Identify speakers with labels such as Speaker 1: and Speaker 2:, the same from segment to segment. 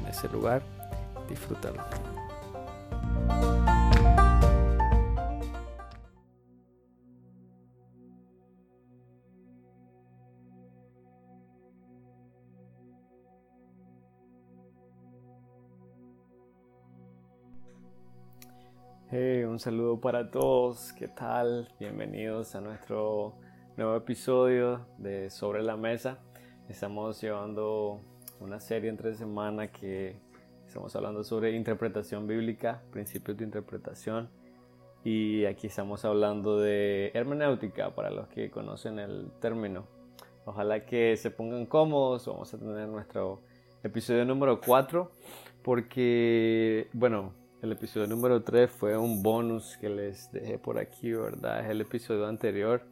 Speaker 1: en ese lugar, disfrútalo. Un saludo para todos, ¿qué tal? Bienvenidos a nuestro nuevo episodio de Sobre la Mesa. Estamos llevando una serie entre semana que estamos hablando sobre interpretación bíblica, principios de interpretación. Y aquí estamos hablando de hermenéutica para los que conocen el término. Ojalá que se pongan cómodos. Vamos a tener nuestro episodio número 4 porque, bueno, el episodio número 3 fue un bonus que les dejé por aquí, ¿verdad? Es el episodio anterior.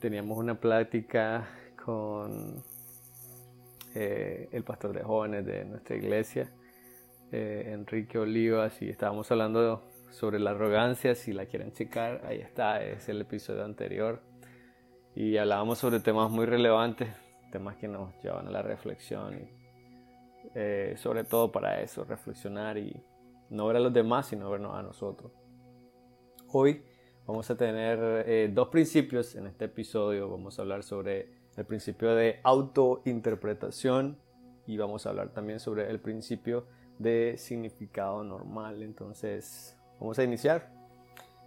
Speaker 1: Teníamos una plática con eh, el pastor de jóvenes de nuestra iglesia, eh, Enrique Olivas, y estábamos hablando sobre la arrogancia, si la quieren checar, ahí está, es el episodio anterior. Y hablábamos sobre temas muy relevantes, temas que nos llevan a la reflexión, y, eh, sobre todo para eso, reflexionar y no ver a los demás, sino vernos a nosotros. Hoy vamos a tener dos principios en este episodio, vamos a hablar sobre el principio de autointerpretación y vamos a hablar también sobre el principio de significado normal. Entonces, vamos a iniciar.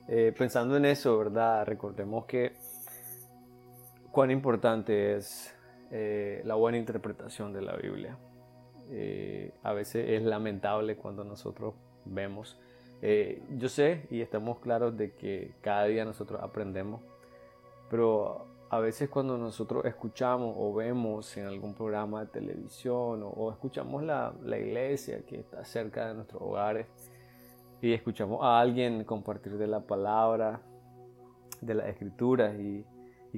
Speaker 1: Eh, pensando en eso, ¿verdad? Recordemos que cuán importante es eh, la buena interpretación de la Biblia. Eh, a veces es lamentable cuando nosotros vemos. yo sé y estamos claros de que cada día nosotros aprendemos, pero a veces cuando nosotros escuchamos o vemos en algún programa de televisión o, escuchamos la, iglesia que está cerca de nuestros hogares y escuchamos a alguien compartir de la palabra, de las escrituras y,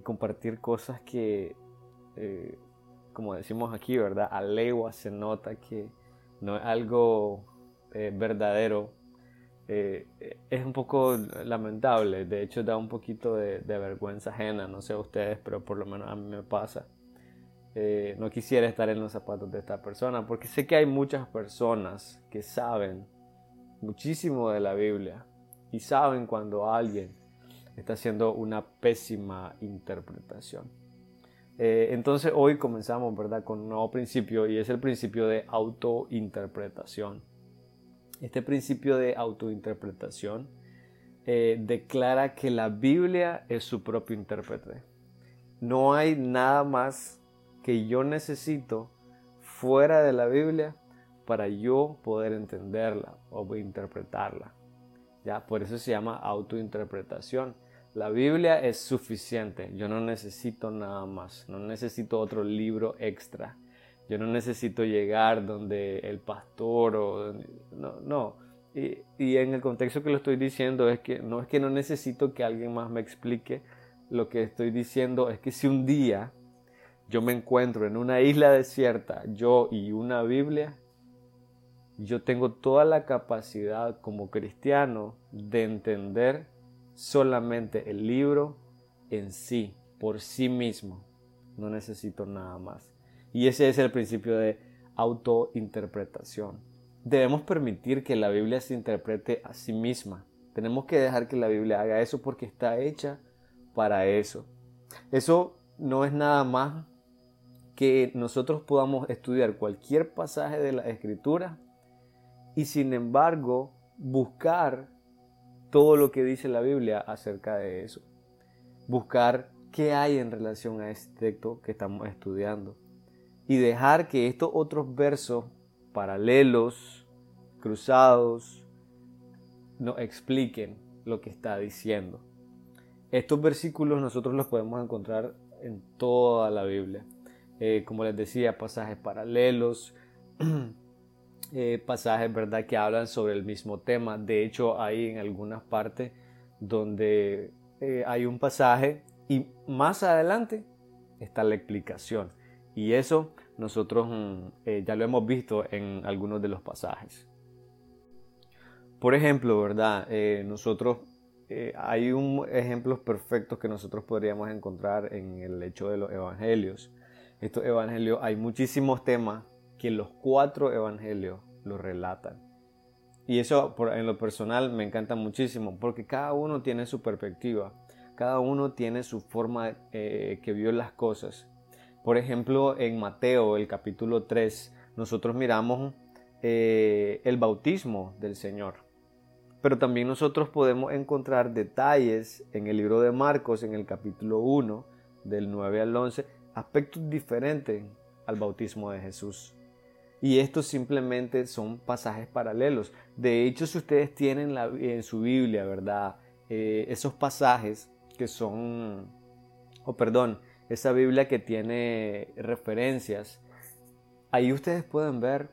Speaker 1: compartir cosas que, eh, como decimos aquí, ¿verdad? A legua se nota que no es algo eh, verdadero eh, es un poco lamentable, de hecho da un poquito de, vergüenza ajena, no sé a ustedes, pero por lo menos a mí me pasa. Eh, no quisiera estar en los zapatos de esta persona, porque sé que hay muchas personas que saben muchísimo de la Biblia y saben cuando alguien está haciendo una pésima interpretación. Eh, entonces hoy comenzamos, ¿verdad?, con un nuevo principio y es el principio de autointerpretación. Este principio de autointerpretación eh, declara que la Biblia es su propio intérprete. No hay nada más que yo necesito fuera de la Biblia para yo poder entenderla o interpretarla. ¿Ya? Por eso se llama autointerpretación. La Biblia es suficiente. Yo no necesito nada más. No necesito otro libro extra. Yo no necesito llegar donde el pastor o... No, no. Y, y, en el contexto que lo estoy diciendo es que no es que no necesito que alguien más me explique. Lo que estoy diciendo es que si un día yo me encuentro en una isla desierta, yo y una Biblia, yo tengo toda la capacidad como cristiano de entender solamente el libro en sí, por sí mismo. No necesito nada más. Y ese es el principio de autointerpretación. Debemos permitir que la Biblia se interprete a sí misma. Tenemos que dejar que la Biblia haga eso porque está hecha para eso. Eso no es nada más que nosotros podamos estudiar cualquier pasaje de la escritura y sin embargo buscar todo lo que dice la Biblia acerca de eso. Buscar qué hay en relación a este texto que estamos estudiando y dejar que estos otros versos paralelos, cruzados, nos expliquen lo que está diciendo. Estos versículos nosotros los podemos encontrar en toda la Biblia. Eh, como les decía, pasajes paralelos, eh, pasajes, ¿verdad?, que hablan sobre el mismo tema. De hecho, hay en algunas partes donde eh, hay un pasaje y más adelante está la explicación. Y eso nosotros mm, eh, ya lo hemos visto en algunos de los pasajes. Por ejemplo, ¿verdad? nosotros hay un ejemplos perfectos que nosotros podríamos encontrar en el hecho de los evangelios. Estos evangelios hay muchísimos temas que los cuatro evangelios lo relatan. Y eso en lo personal me encanta muchísimo porque cada uno tiene su perspectiva, cada uno tiene su forma eh, que vio las cosas. Por ejemplo, en Mateo, el capítulo 3, nosotros miramos eh, el bautismo del Señor. Pero también nosotros podemos encontrar detalles en el libro de Marcos, en el capítulo 1, del 9 al 11, aspectos diferentes al bautismo de Jesús. Y estos simplemente son pasajes paralelos. De hecho, si ustedes tienen en su Biblia, ¿verdad? Eh, esos pasajes que son, o perdón, esa Biblia que tiene referencias, ahí ustedes pueden ver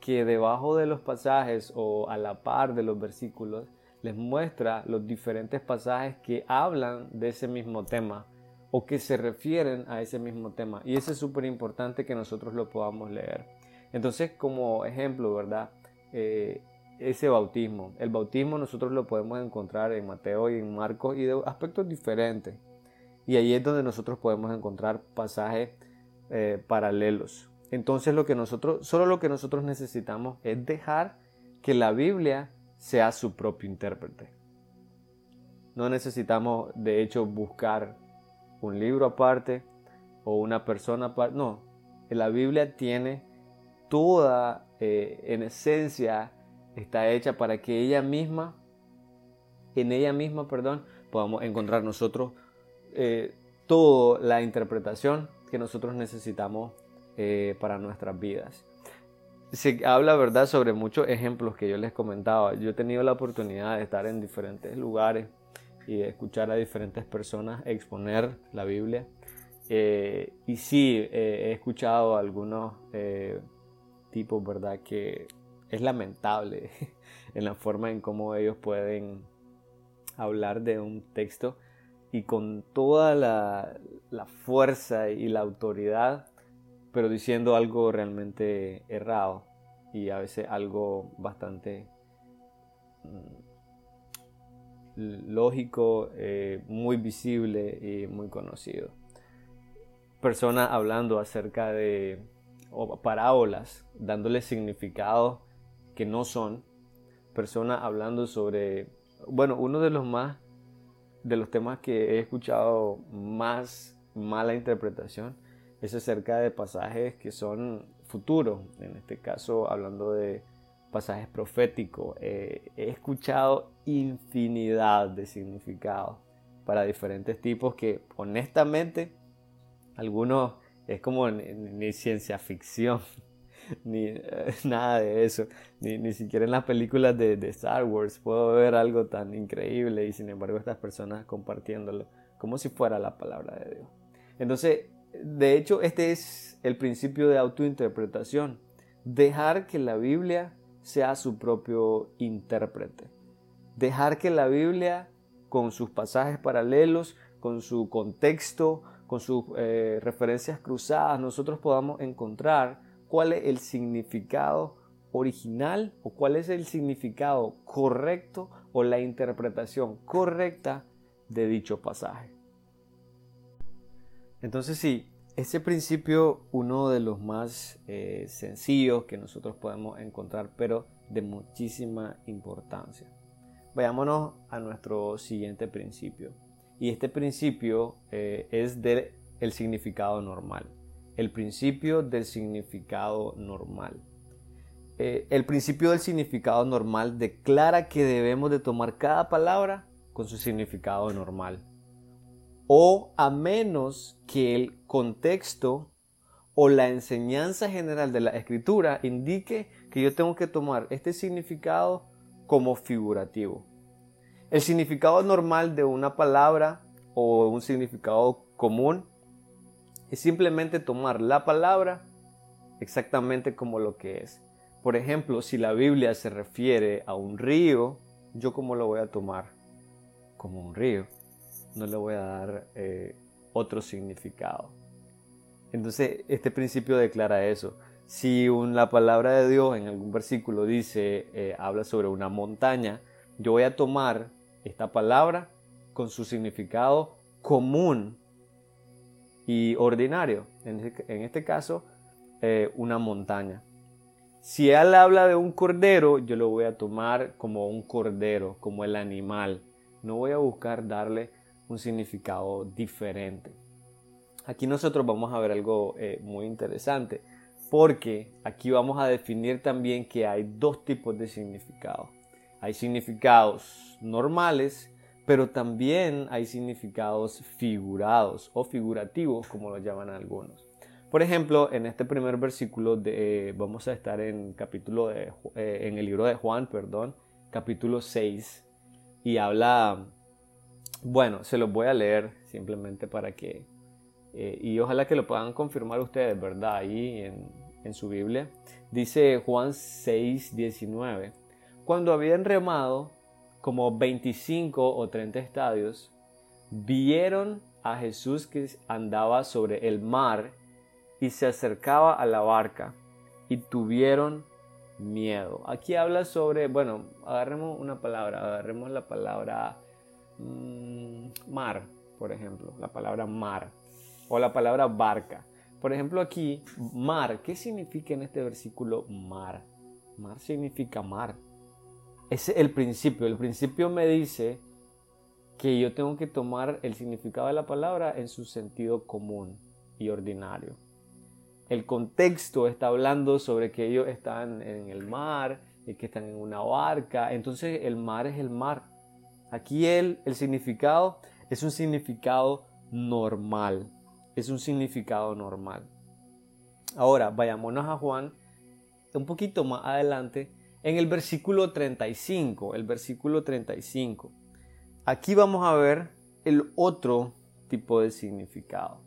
Speaker 1: que debajo de los pasajes o a la par de los versículos les muestra los diferentes pasajes que hablan de ese mismo tema o que se refieren a ese mismo tema. Y eso es súper importante que nosotros lo podamos leer. Entonces, como ejemplo, ¿verdad? Eh, ese bautismo. El bautismo nosotros lo podemos encontrar en Mateo y en Marcos y de aspectos diferentes. Y ahí es donde nosotros podemos encontrar pasajes eh, paralelos. Entonces, lo que nosotros, solo lo que nosotros necesitamos es dejar que la Biblia sea su propio intérprete. No necesitamos, de hecho, buscar un libro aparte o una persona aparte. No, la Biblia tiene toda, eh, en esencia, está hecha para que ella misma, en ella misma, perdón, podamos encontrar nosotros eh, toda la interpretación que nosotros necesitamos eh, para nuestras vidas. Se habla, ¿verdad?, sobre muchos ejemplos que yo les comentaba. Yo he tenido la oportunidad de estar en diferentes lugares y de escuchar a diferentes personas exponer la Biblia. y sí, he escuchado algunos tipo, ¿verdad? Que es lamentable en la forma en cómo ellos pueden hablar de un texto y con toda la, fuerza y la autoridad, pero diciendo algo realmente errado y a veces algo bastante mm, lógico, eh, muy visible y muy conocido. Personas hablando acerca de parábolas dándole significado que no son. Personas hablando sobre, bueno, uno de los más, de los temas que he escuchado más mala interpretación es acerca de pasajes que son futuros, en este caso hablando de pasajes proféticos. Eh, he escuchado infinidad de significados para diferentes tipos que honestamente algunos es como ciencia ficción, ni eh, nada de eso, ni, ni, siquiera en las películas de, de, Star Wars puedo ver algo tan increíble y sin embargo estas personas compartiéndolo como si fuera la palabra de Dios. Entonces, de hecho, este es el principio de autointerpretación, dejar que la Biblia sea su propio intérprete, dejar que la Biblia con sus pasajes paralelos, con su contexto, con sus eh, referencias cruzadas, nosotros podamos encontrar cuál es el significado original o cuál es el significado correcto o la interpretación correcta de dicho pasaje. Entonces sí, ese principio uno de los más eh, sencillos que nosotros podemos encontrar, pero de muchísima importancia. Vayámonos a nuestro siguiente principio. Y este principio eh, es del el significado normal. El principio del significado normal. Eh, el principio del significado normal declara que debemos de tomar cada palabra con su significado normal. O a menos que el contexto o la enseñanza general de la escritura indique que yo tengo que tomar este significado como figurativo. El significado normal de una palabra o un significado común es simplemente tomar la palabra exactamente como lo que es. Por ejemplo, si la Biblia se refiere a un río, ¿yo cómo lo voy a tomar? Como un río. No le voy a dar eh, otro significado. Entonces, este principio declara eso. Si la palabra de Dios en algún versículo dice, eh, habla sobre una montaña, yo voy a tomar esta palabra con su significado común y ordinario. En este, caso, eh, una montaña. Si él habla de un cordero, yo lo voy a tomar como un cordero, como el animal. No voy a buscar darle un significado diferente. Aquí nosotros vamos a ver algo eh, muy interesante, porque aquí vamos a definir también que hay dos tipos de significados. Hay significados normales, pero también hay significados figurados o figurativos, como lo llaman algunos. Por ejemplo, en este primer versículo de, eh, vamos a estar en capítulo eh, en el libro de Juan, perdón, capítulo 6 y habla, bueno, se los voy a leer simplemente para que eh, y ojalá que lo puedan confirmar ustedes, ¿verdad? Ahí en, en su Biblia. Dice Juan 6, 19. Cuando habían remado como 25 o 30 estadios, vieron a Jesús que andaba sobre el mar y se acercaba a la barca y tuvieron miedo. Aquí habla sobre, bueno, agarremos una palabra, agarremos la palabra mm, mar, por ejemplo, la palabra mar o la palabra barca. Por ejemplo aquí, mar, ¿qué significa en este versículo mar? Mar significa mar. Es el principio. El principio me dice que yo tengo que tomar el significado de la palabra en su sentido común y ordinario. El contexto está hablando sobre que ellos están en el mar y que están en una barca. Entonces el mar es el mar. Aquí el, el significado es un significado normal es un significado normal. Ahora, vayámonos a Juan un poquito más adelante en el versículo 35, el versículo 35. Aquí vamos a ver el otro tipo de significado.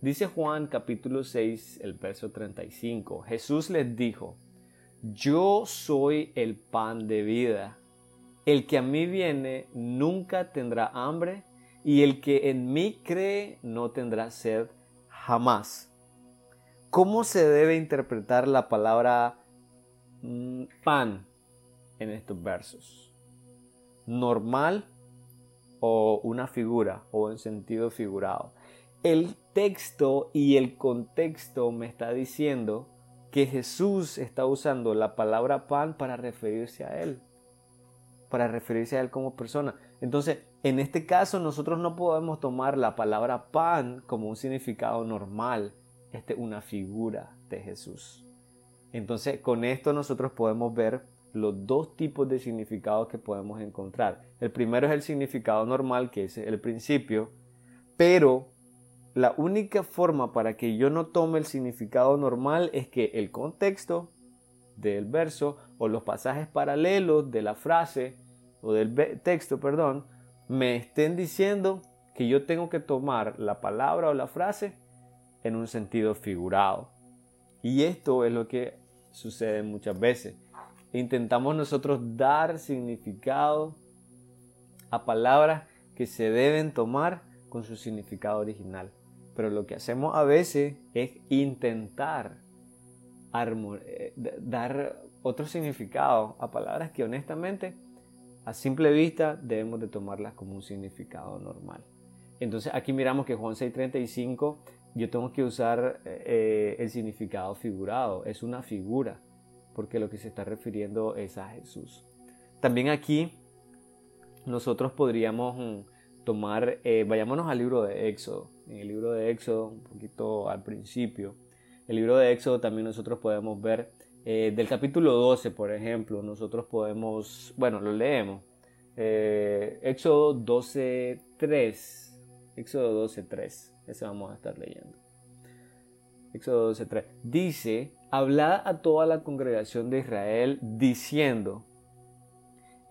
Speaker 1: Dice Juan capítulo 6, el verso 35. Jesús les dijo, yo soy el pan de vida. El que a mí viene nunca tendrá hambre y el que en mí cree no tendrá sed jamás. ¿Cómo se debe interpretar la palabra pan en estos versos? ¿Normal o una figura o en sentido figurado? El texto y el contexto me está diciendo que Jesús está usando la palabra pan para referirse a Él, para referirse a Él como persona. Entonces, en este caso nosotros no podemos tomar la palabra pan como un significado normal, este una figura de Jesús. Entonces con esto nosotros podemos ver los dos tipos de significados que podemos encontrar. El primero es el significado normal, que es el principio, pero la única forma para que yo no tome el significado normal es que el contexto del verso o los pasajes paralelos de la frase o del texto, perdón, me estén diciendo que yo tengo que tomar la palabra o la frase en un sentido figurado. Y esto es lo que sucede muchas veces. Intentamos nosotros dar significado a palabras que se deben tomar con su significado original. Pero lo que hacemos a veces es intentar eh, dar otro significado a palabras que honestamente a simple vista debemos de tomarlas como un significado normal. Entonces aquí miramos que Juan 6:35 yo tengo que usar eh, el significado figurado, es una figura, porque lo que se está refiriendo es a Jesús. También aquí nosotros podríamos mm, tomar, eh, vayámonos al libro de Éxodo, en el libro de Éxodo, un poquito al principio, el libro de Éxodo también nosotros podemos ver eh, del capítulo 12, por ejemplo, nosotros podemos, bueno, lo leemos. Eh, Éxodo 12.3. Éxodo 12.3. Ese vamos a estar leyendo. Éxodo 12.3. Dice, hablad a toda la congregación de Israel diciendo,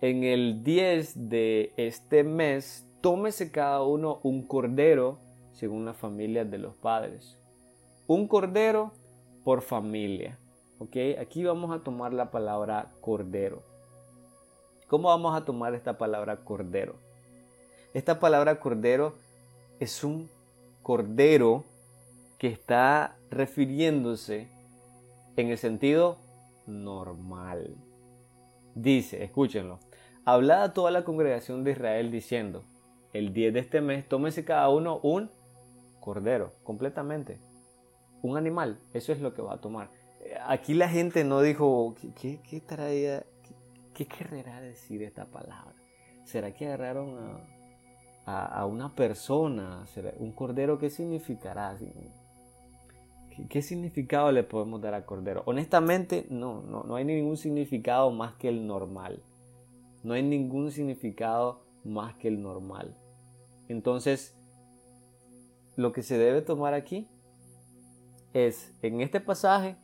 Speaker 1: en el 10 de este mes, tómese cada uno un cordero según la familia de los padres. Un cordero por familia ¿ok? Aquí vamos a tomar la palabra cordero. ¿Cómo vamos a tomar esta palabra cordero? Esta palabra cordero es un cordero que está refiriéndose en el sentido normal. Dice, escúchenlo, hablad a toda la congregación de Israel diciendo, el 10 de este mes tómese cada uno un cordero, completamente. Un animal, eso es lo que va a tomar. Aquí la gente no dijo, ¿qué, qué, traía, qué, querrá decir esta palabra? ¿Será que agarraron a, una persona? ¿Un cordero qué significará? ¿Qué, significado le podemos dar a cordero? Honestamente, no, no, no hay ningún significado más que el normal. No hay ningún significado más que el normal. Entonces, lo que se debe tomar aquí es, en este pasaje,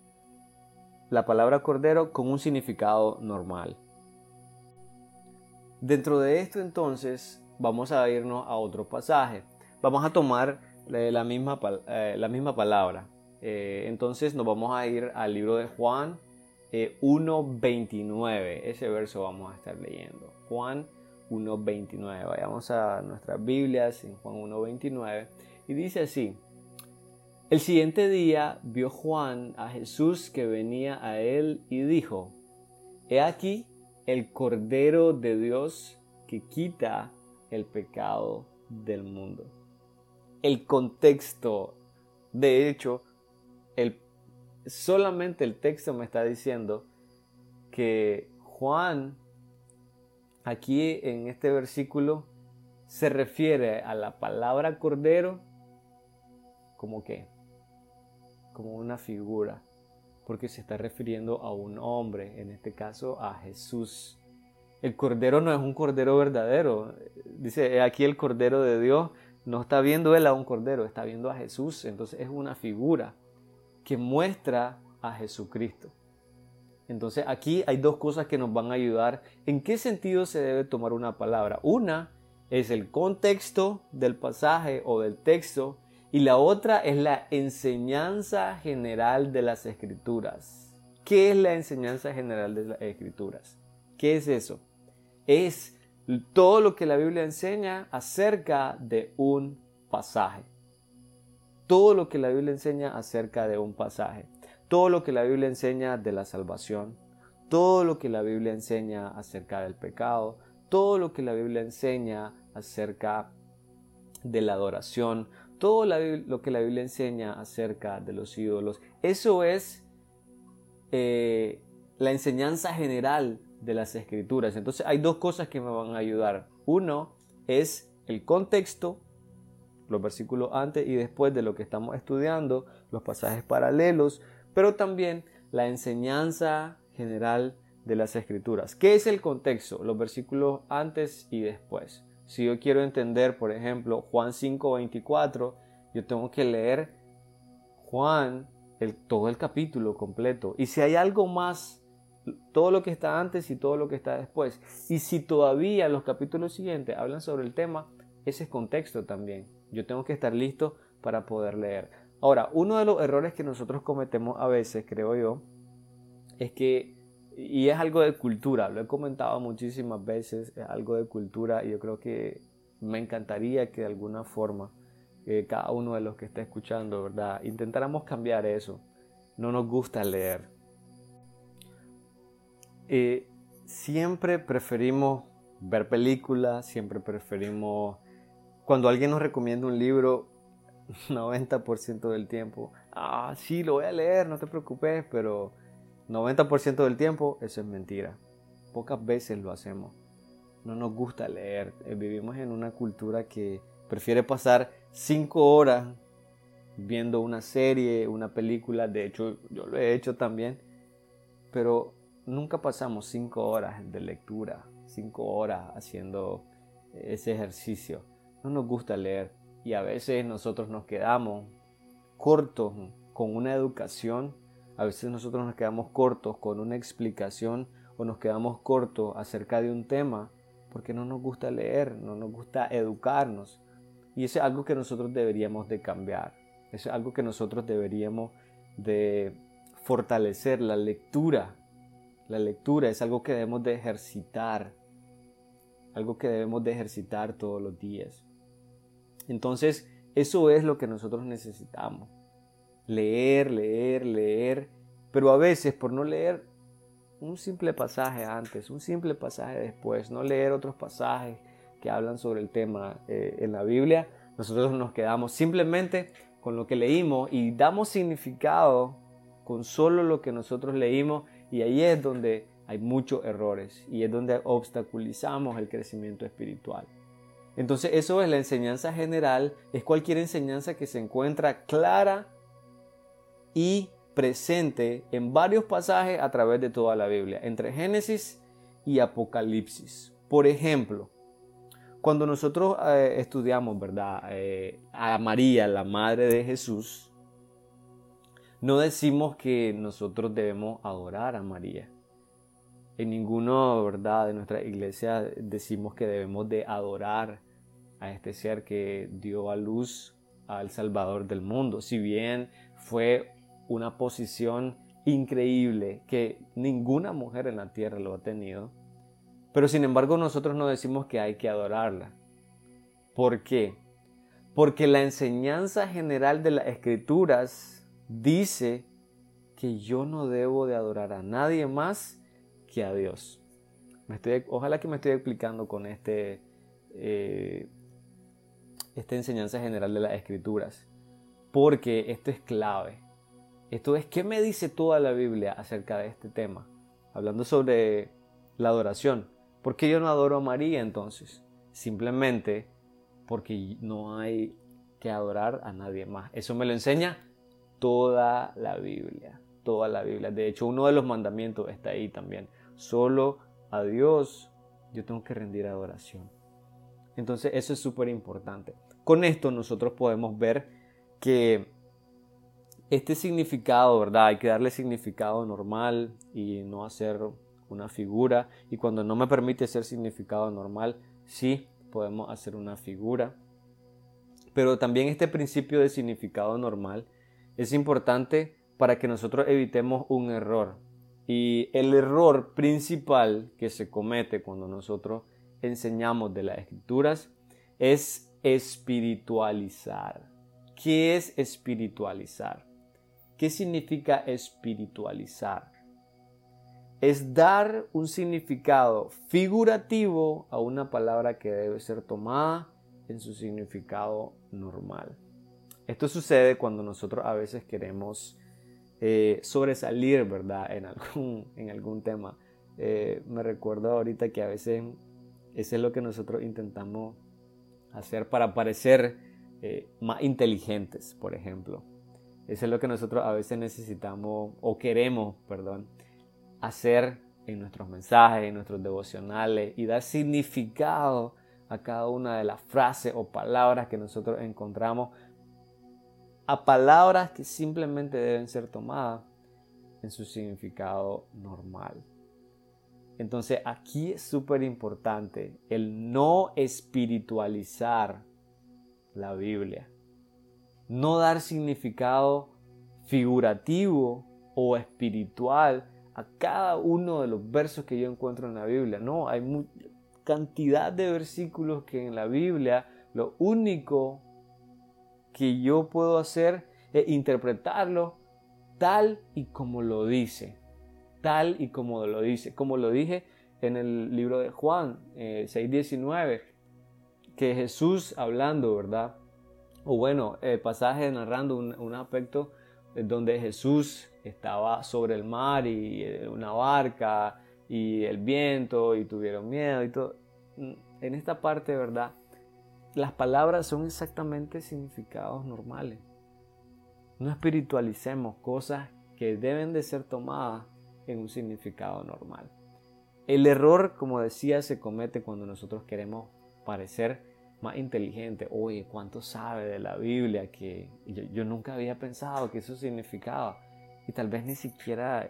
Speaker 1: la palabra cordero con un significado normal. Dentro de esto entonces vamos a irnos a otro pasaje. Vamos a tomar eh, la misma, eh, la misma palabra. Eh, entonces nos vamos a ir al libro de Juan 1.29. Ese verso vamos a estar leyendo. Juan 1.29. Vayamos a nuestras Biblias en Juan 1.29. Y dice así. El siguiente día vio Juan a Jesús que venía a él y dijo, He aquí el Cordero de Dios que quita el pecado del mundo. El contexto, de hecho, el, solamente el texto me está diciendo que Juan aquí en este versículo se refiere a la palabra cordero como que como una figura, porque se está refiriendo a un hombre, en este caso a Jesús. El cordero no es un cordero verdadero. Dice, aquí el cordero de Dios no está viendo él a un cordero, está viendo a Jesús. Entonces es una figura que muestra a Jesucristo. Entonces aquí hay dos cosas que nos van a ayudar. ¿En qué sentido se debe tomar una palabra? Una es el contexto del pasaje o del texto y la otra es la enseñanza general de las escrituras. ¿Qué es la enseñanza general de las escrituras? ¿Qué es eso? Es todo lo que la Biblia enseña acerca de un pasaje. Todo lo que la Biblia enseña acerca de un pasaje. Todo lo que la Biblia enseña de la salvación. Todo lo que la Biblia enseña acerca del pecado. Todo lo que la Biblia enseña acerca de la adoración todo lo que la Biblia enseña acerca de los ídolos. Eso es eh, la enseñanza general de las escrituras. Entonces hay dos cosas que me van a ayudar. Uno es el contexto, los versículos antes y después de lo que estamos estudiando, los pasajes paralelos, pero también la enseñanza general de las escrituras. ¿Qué es el contexto? Los versículos antes y después. Si yo quiero entender, por ejemplo, Juan 5:24, yo tengo que leer Juan, el, todo el capítulo completo. Y si hay algo más, todo lo que está antes y todo lo que está después. Y si todavía los capítulos siguientes hablan sobre el tema, ese es contexto también. Yo tengo que estar listo para poder leer. Ahora, uno de los errores que nosotros cometemos a veces, creo yo, es que y es algo de cultura, lo he comentado muchísimas veces, es algo de cultura y yo creo que me encantaría que de alguna forma eh, cada uno de los que está escuchando, ¿verdad? Intentáramos cambiar eso. No nos gusta leer. Siempre preferimos ver películas, siempre preferimos, cuando alguien nos recomienda un libro, 90% del tiempo, ah, sí, lo voy a leer, no te preocupes, pero 90% del tiempo eso es mentira. Pocas veces lo hacemos. No nos gusta leer. Eh, vivimos en una cultura que prefiere pasar 5 horas viendo una serie, una película. De hecho, yo lo he hecho también. Pero nunca pasamos 5 horas de lectura, 5 horas haciendo ese ejercicio. No nos gusta leer. Y a veces nosotros nos quedamos cortos con una educación a veces nosotros nos quedamos cortos con una explicación o nos quedamos cortos acerca de un tema porque no nos gusta leer, no nos gusta educarnos. Y eso es algo que nosotros deberíamos de cambiar. Es algo que nosotros deberíamos de fortalecer la lectura. La lectura es algo que debemos de ejercitar, algo que debemos de ejercitar todos los días. Entonces, eso es lo que nosotros necesitamos. Leer, leer, leer, pero a veces por no leer un simple pasaje antes, un simple pasaje después, no leer otros pasajes que hablan sobre el tema eh, en la Biblia, nosotros nos quedamos simplemente con lo que leímos y damos significado con solo lo que nosotros leímos y ahí es donde hay muchos errores y es donde obstaculizamos el crecimiento espiritual. Entonces eso es la enseñanza general, es cualquier enseñanza que se encuentra clara y presente en varios pasajes a través de toda la Biblia, entre Génesis y Apocalipsis. Por ejemplo, cuando nosotros eh, estudiamos, ¿verdad? Eh, a María, la madre de Jesús, no decimos que nosotros debemos adorar a María. En ninguno, ¿verdad? De nuestra iglesia decimos que debemos de adorar a este ser que dio a luz al Salvador del mundo. Si bien fue una posición increíble que ninguna mujer en la tierra lo ha tenido, pero sin embargo nosotros no decimos que hay que adorarla. ¿Por qué? Porque la enseñanza general de las escrituras dice que yo no debo de adorar a nadie más que a Dios. Ojalá que me estoy explicando con este, eh, esta enseñanza general de las escrituras. Porque esto es clave. Esto es qué me dice toda la Biblia acerca de este tema. Hablando sobre la adoración. ¿Por qué yo no adoro a María entonces? Simplemente porque no hay que adorar a nadie más. Eso me lo enseña toda la Biblia. Toda la Biblia. De hecho, uno de los mandamientos está ahí también. Solo a Dios yo tengo que rendir adoración. Entonces eso es súper importante. Con esto nosotros podemos ver que este significado, ¿verdad? Hay que darle significado normal y no hacer una figura y cuando no me permite ser significado normal, sí podemos hacer una figura. Pero también este principio de significado normal es importante para que nosotros evitemos un error. Y el error principal que se comete cuando nosotros enseñamos de las escrituras es espiritualizar. ¿Qué es espiritualizar? ¿Qué significa espiritualizar? es dar un significado figurativo a una palabra que debe ser tomada en su significado normal. Esto sucede cuando nosotros a veces queremos eh, sobresalir, ¿verdad? En algún, en algún tema. Eh, me recuerdo ahorita que a veces eso es lo que nosotros intentamos hacer para parecer eh, más inteligentes, por ejemplo. Eso es lo que nosotros a veces necesitamos o queremos, perdón, hacer en nuestros mensajes, en nuestros devocionales y dar significado a cada una de las frases o palabras que nosotros encontramos, a palabras que simplemente deben ser tomadas en su significado normal. Entonces aquí es súper importante el no espiritualizar la Biblia, no dar significado figurativo o espiritual a cada uno de los versos que yo encuentro en la Biblia. No, hay cantidad de versículos que en la Biblia lo único que yo puedo hacer es interpretarlo tal y como lo dice. Tal y como lo dice. Como lo dije en el libro de Juan 6.19, eh, que Jesús hablando, ¿verdad? O bueno, pasaje narrando un aspecto donde Jesús estaba sobre el mar y eh, una barca y el viento y tuvieron miedo y todo. Mm, en esta parte, ¿verdad? Las palabras son exactamente significados normales. No espiritualicemos cosas que deben de ser tomadas en un significado normal. El error, como decía, se comete cuando nosotros queremos parecer más inteligente. Oye, ¿cuánto sabe de la Biblia? Que yo, nunca había pensado que eso significaba. Y tal vez ni siquiera,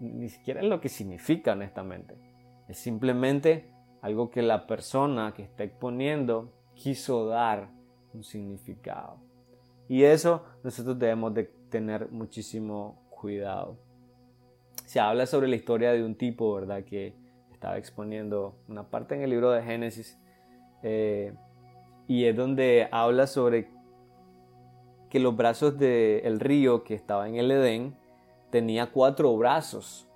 Speaker 1: ni siquiera es lo que significa, honestamente. Es simplemente algo que la persona que está exponiendo quiso dar un significado. Y eso nosotros debemos de tener muchísimo cuidado. Se habla sobre la historia de un tipo, ¿verdad? Que estaba exponiendo una parte en el libro de Génesis. Eh, y es donde habla sobre que los brazos del río que estaba en el Edén tenía cuatro brazos.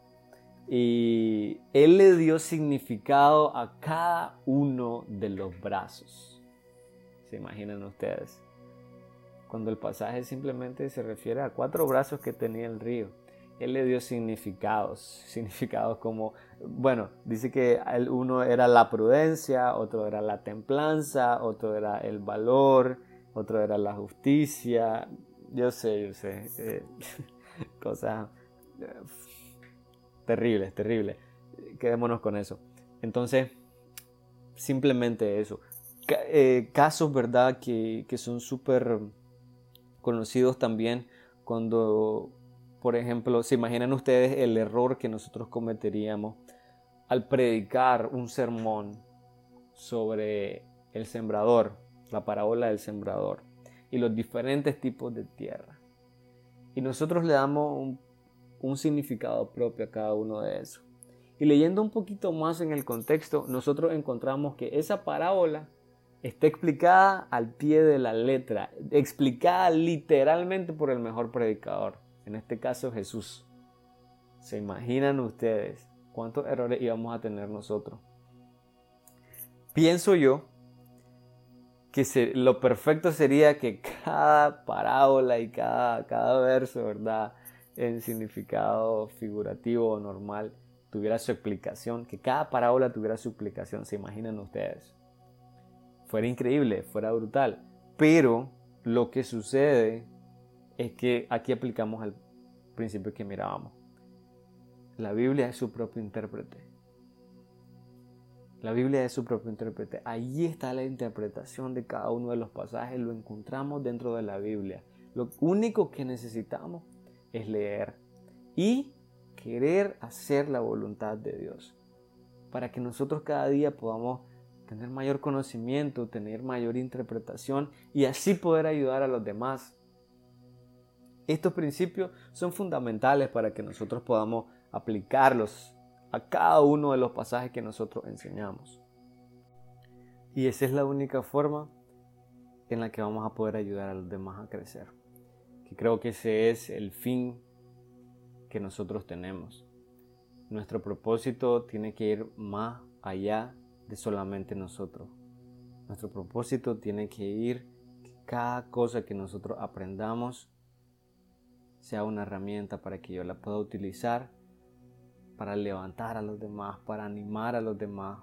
Speaker 1: Y él le dio significado a cada uno de los brazos. ¿Se imaginan ustedes? Cuando el pasaje simplemente se refiere a cuatro brazos que tenía el río. Él le dio significados, significados como, bueno, dice que uno era la prudencia, otro era la templanza, otro era el valor, otro era la justicia, yo sé, yo sé, eh, cosas eh, terribles, terribles. Quedémonos con eso. Entonces, simplemente eso. Eh, casos, ¿verdad? Que, que son súper conocidos también cuando, por ejemplo, se imaginan ustedes el error que nosotros cometeríamos al predicar un sermón sobre el sembrador la parábola del sembrador y los diferentes tipos de tierra. Y nosotros le damos un, significado propio a cada uno de esos. Y leyendo un poquito más en el contexto, nosotros encontramos que esa parábola está explicada al pie de la letra, explicada literalmente por el mejor predicador, en este caso Jesús. ¿Se imaginan ustedes cuántos errores íbamos a tener nosotros? Pienso yo que lo perfecto sería que cada parábola y cada, cada verso, ¿verdad? En significado figurativo o normal tuviera su explicación, que cada parábola tuviera su explicación, se imaginan ustedes. Fuera increíble, fuera brutal, pero lo que sucede es que aquí aplicamos el principio que mirábamos. La Biblia es su propio intérprete. La Biblia es su propio intérprete. Allí está la interpretación de cada uno de los pasajes. Lo encontramos dentro de la Biblia. Lo único que necesitamos es leer y querer hacer la voluntad de Dios. Para que nosotros cada día podamos tener mayor conocimiento, tener mayor interpretación y así poder ayudar a los demás. Estos principios son fundamentales para que nosotros podamos aplicarlos a cada uno de los pasajes que nosotros enseñamos. Y esa es la única forma en la que vamos a poder ayudar a los demás a crecer. Que creo que ese es el fin que nosotros tenemos. Nuestro propósito tiene que ir más allá de solamente nosotros. Nuestro propósito tiene que ir que cada cosa que nosotros aprendamos sea una herramienta para que yo la pueda utilizar para levantar a los demás, para animar a los demás,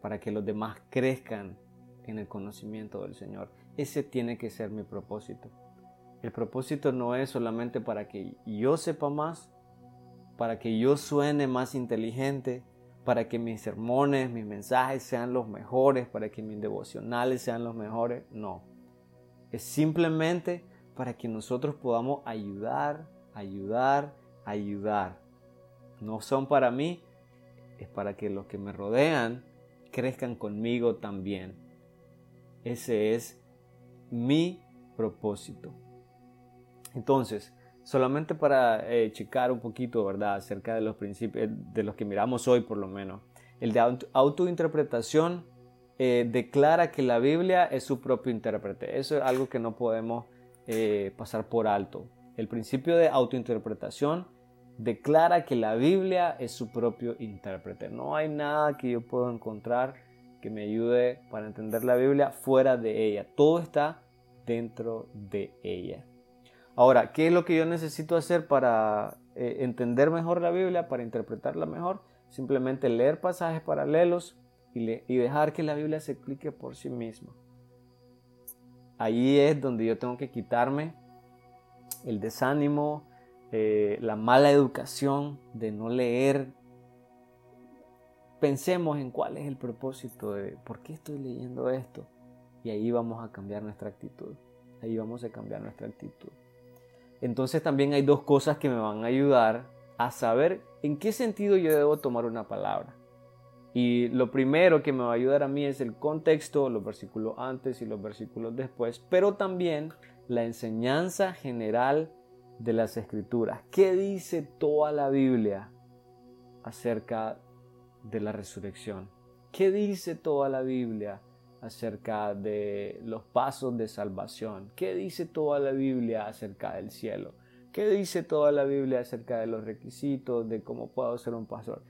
Speaker 1: para que los demás crezcan en el conocimiento del Señor. Ese tiene que ser mi propósito. El propósito no es solamente para que yo sepa más, para que yo suene más inteligente, para que mis sermones, mis mensajes sean los mejores, para que mis devocionales sean los mejores. No. Es simplemente para que nosotros podamos ayudar, ayudar, ayudar no son para mí, es para que los que me rodean crezcan conmigo también. Ese es mi propósito. Entonces, solamente para eh, checar un poquito, ¿verdad?, acerca de los principios, de los que miramos hoy por lo menos. El de autointerpretación eh, declara que la Biblia es su propio intérprete. Eso es algo que no podemos eh, pasar por alto. El principio de autointerpretación declara que la Biblia es su propio intérprete. No hay nada que yo pueda encontrar que me ayude para entender la Biblia fuera de ella. Todo está dentro de ella. Ahora, ¿qué es lo que yo necesito hacer para eh, entender mejor la Biblia, para interpretarla mejor? Simplemente leer pasajes paralelos y, dejar que la Biblia se explique por sí misma. Ahí es donde yo tengo que quitarme el desánimo, eh, la mala educación de no leer. Pensemos en cuál es el propósito de por qué estoy leyendo esto. Y ahí vamos a cambiar nuestra actitud. Ahí vamos a cambiar nuestra actitud. Entonces también hay dos cosas que me van a ayudar a saber en qué sentido yo debo tomar una palabra. Y lo primero que me va a ayudar a mí es el contexto, los versículos antes y los versículos después, pero también la enseñanza general de las escrituras. ¿Qué dice toda la Biblia acerca de la resurrección? ¿Qué dice toda la Biblia acerca de los pasos de salvación? ¿Qué dice toda la Biblia acerca del cielo? ¿Qué dice toda la Biblia acerca de los requisitos, de cómo puedo ser un pastor?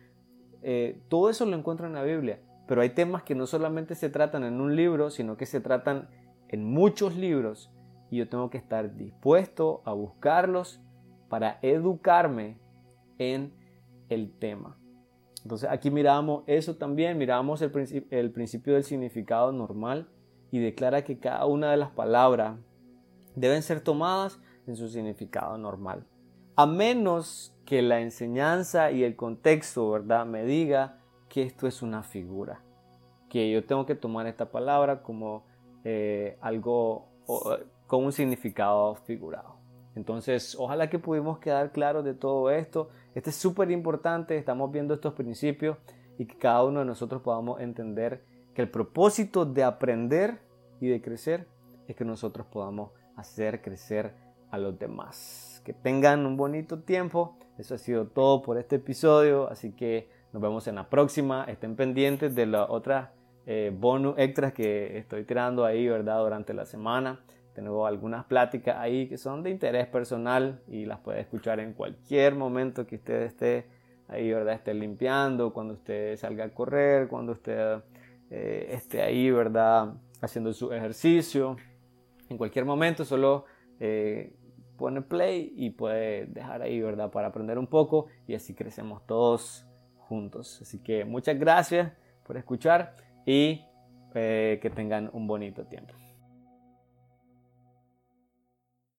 Speaker 1: Eh, todo eso lo encuentro en la Biblia, pero hay temas que no solamente se tratan en un libro, sino que se tratan en muchos libros y yo tengo que estar dispuesto a buscarlos para educarme en el tema. Entonces aquí miramos eso también, miramos el, principio del significado normal y declara que cada una de las palabras deben ser tomadas en su significado normal. A menos que la enseñanza y el contexto, ¿verdad?, me diga que esto es una figura, que yo tengo que tomar esta palabra como eh, algo con un significado figurado. Entonces, ojalá que pudimos quedar claros de todo esto. Este es súper importante, estamos viendo estos principios y que cada uno de nosotros podamos entender que el propósito de aprender y de crecer es que nosotros podamos hacer crecer a los demás. Que tengan un bonito tiempo. Eso ha sido todo por este episodio, así que nos vemos en la próxima. Estén pendientes de las otras eh, bonus extras que estoy tirando ahí, ¿verdad? Durante la semana. Tengo algunas pláticas ahí que son de interés personal y las puede escuchar en cualquier momento que usted esté ahí, ¿verdad? Esté limpiando, cuando usted salga a correr, cuando usted eh, esté ahí, ¿verdad? Haciendo su ejercicio. En cualquier momento solo eh, pone play y puede dejar ahí, ¿verdad? Para aprender un poco y así crecemos todos juntos. Así que muchas gracias por escuchar y eh, que tengan un bonito tiempo.